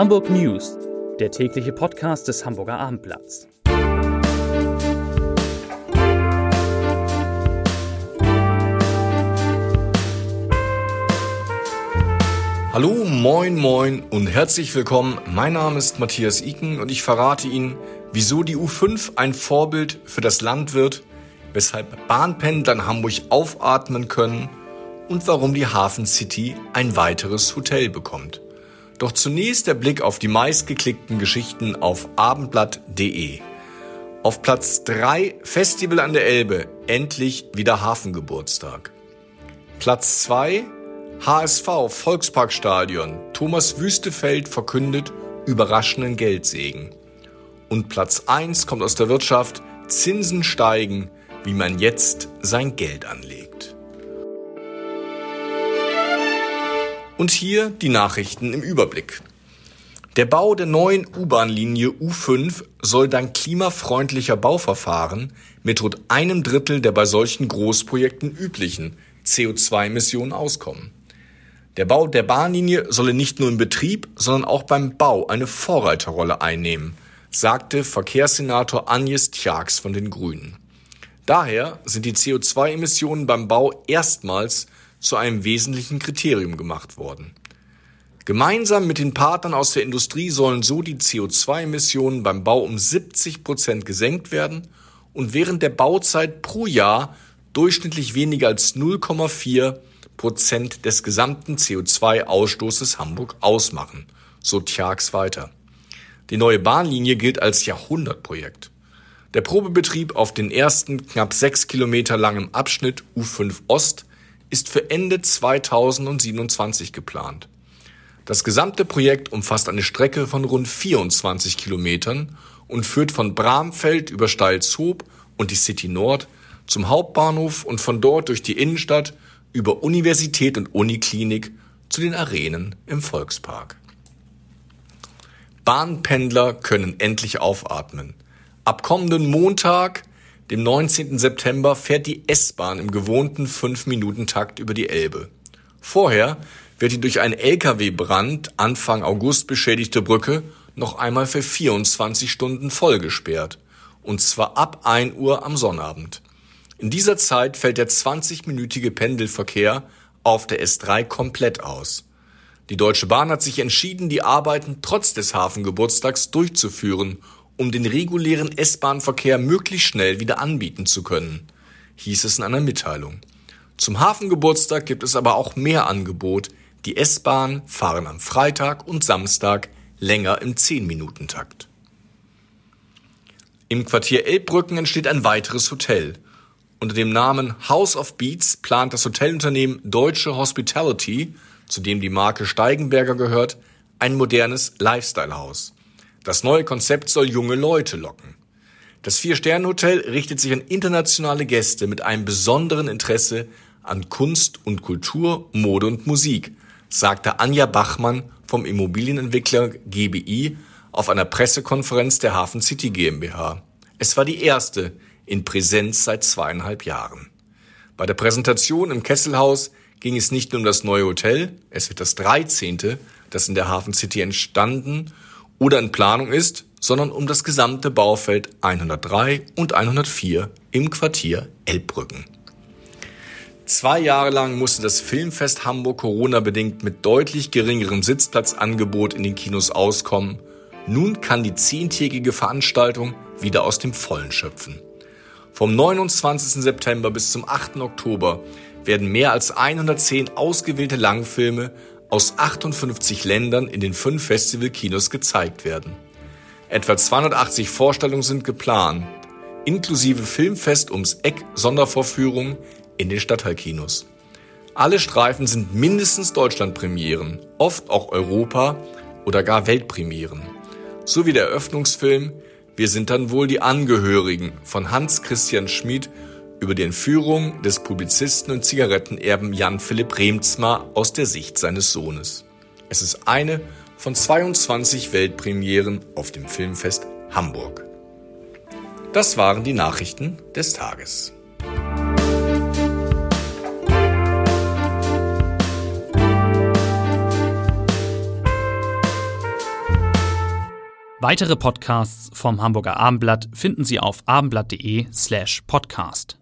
Hamburg News, der tägliche Podcast des Hamburger Abendblatts. Hallo, moin, moin und herzlich willkommen. Mein Name ist Matthias Iken und ich verrate Ihnen, wieso die U5 ein Vorbild für das Land wird, weshalb Bahnpendler in Hamburg aufatmen können und warum die Hafen City ein weiteres Hotel bekommt. Doch zunächst der Blick auf die meistgeklickten Geschichten auf abendblatt.de. Auf Platz 3 Festival an der Elbe, endlich wieder Hafengeburtstag. Platz 2 HSV Volksparkstadion, Thomas Wüstefeld verkündet überraschenden Geldsegen. Und Platz 1 kommt aus der Wirtschaft, Zinsen steigen, wie man jetzt sein Geld anlegt. Und hier die Nachrichten im Überblick. Der Bau der neuen U-Bahn-Linie U5 soll dank klimafreundlicher Bauverfahren mit rund einem Drittel der bei solchen Großprojekten üblichen CO2-Emissionen auskommen. Der Bau der Bahnlinie solle nicht nur im Betrieb, sondern auch beim Bau eine Vorreiterrolle einnehmen, sagte Verkehrssenator Agnes Tjax von den Grünen. Daher sind die CO2-Emissionen beim Bau erstmals zu einem wesentlichen Kriterium gemacht worden. Gemeinsam mit den Partnern aus der Industrie sollen so die CO2-Emissionen beim Bau um 70 Prozent gesenkt werden und während der Bauzeit pro Jahr durchschnittlich weniger als 0,4 Prozent des gesamten CO2-Ausstoßes Hamburg ausmachen, so Tjax weiter. Die neue Bahnlinie gilt als Jahrhundertprojekt. Der Probebetrieb auf den ersten knapp sechs Kilometer langen Abschnitt U5 Ost ist für Ende 2027 geplant. Das gesamte Projekt umfasst eine Strecke von rund 24 Kilometern und führt von Bramfeld über Steilshoop und die City Nord zum Hauptbahnhof und von dort durch die Innenstadt über Universität und Uniklinik zu den Arenen im Volkspark. Bahnpendler können endlich aufatmen. Ab kommenden Montag dem 19. September fährt die S-Bahn im gewohnten 5-Minuten-Takt über die Elbe. Vorher wird die durch einen Lkw-Brand Anfang August beschädigte Brücke noch einmal für 24 Stunden vollgesperrt. Und zwar ab 1 Uhr am Sonnabend. In dieser Zeit fällt der 20-minütige Pendelverkehr auf der S3 komplett aus. Die Deutsche Bahn hat sich entschieden, die Arbeiten trotz des Hafengeburtstags durchzuführen um den regulären S-Bahn-Verkehr möglichst schnell wieder anbieten zu können, hieß es in einer Mitteilung. Zum Hafengeburtstag gibt es aber auch mehr Angebot. Die S-Bahn fahren am Freitag und Samstag länger im 10-Minuten-Takt. Im Quartier Elbbrücken entsteht ein weiteres Hotel. Unter dem Namen House of Beats plant das Hotelunternehmen Deutsche Hospitality, zu dem die Marke Steigenberger gehört, ein modernes Lifestyle-Haus. Das neue Konzept soll junge Leute locken. Das Vier-Sterne-Hotel richtet sich an internationale Gäste mit einem besonderen Interesse an Kunst und Kultur, Mode und Musik, sagte Anja Bachmann vom Immobilienentwickler GBI auf einer Pressekonferenz der Hafen City GmbH. Es war die erste in Präsenz seit zweieinhalb Jahren. Bei der Präsentation im Kesselhaus ging es nicht nur um das neue Hotel, es wird das 13., das in der Hafen City entstanden oder in Planung ist, sondern um das gesamte Baufeld 103 und 104 im Quartier Elbbrücken. Zwei Jahre lang musste das Filmfest Hamburg Corona-bedingt mit deutlich geringerem Sitzplatzangebot in den Kinos auskommen. Nun kann die zehntägige Veranstaltung wieder aus dem Vollen schöpfen. Vom 29. September bis zum 8. Oktober werden mehr als 110 ausgewählte Langfilme aus 58 Ländern in den fünf Festivalkinos gezeigt werden. Etwa 280 Vorstellungen sind geplant, inklusive Filmfest ums Eck Sondervorführungen in den Stadtteilkinos. Alle Streifen sind mindestens Deutschlandpremieren, oft auch Europa- oder gar Weltpremieren. So wie der Eröffnungsfilm Wir sind dann wohl die Angehörigen von Hans Christian Schmid über die Entführung des Publizisten und Zigarettenerben Jan Philipp Remzma aus der Sicht seines Sohnes. Es ist eine von 22 Weltpremieren auf dem Filmfest Hamburg. Das waren die Nachrichten des Tages. Weitere Podcasts vom Hamburger Abendblatt finden Sie auf abendblatt.de slash podcast.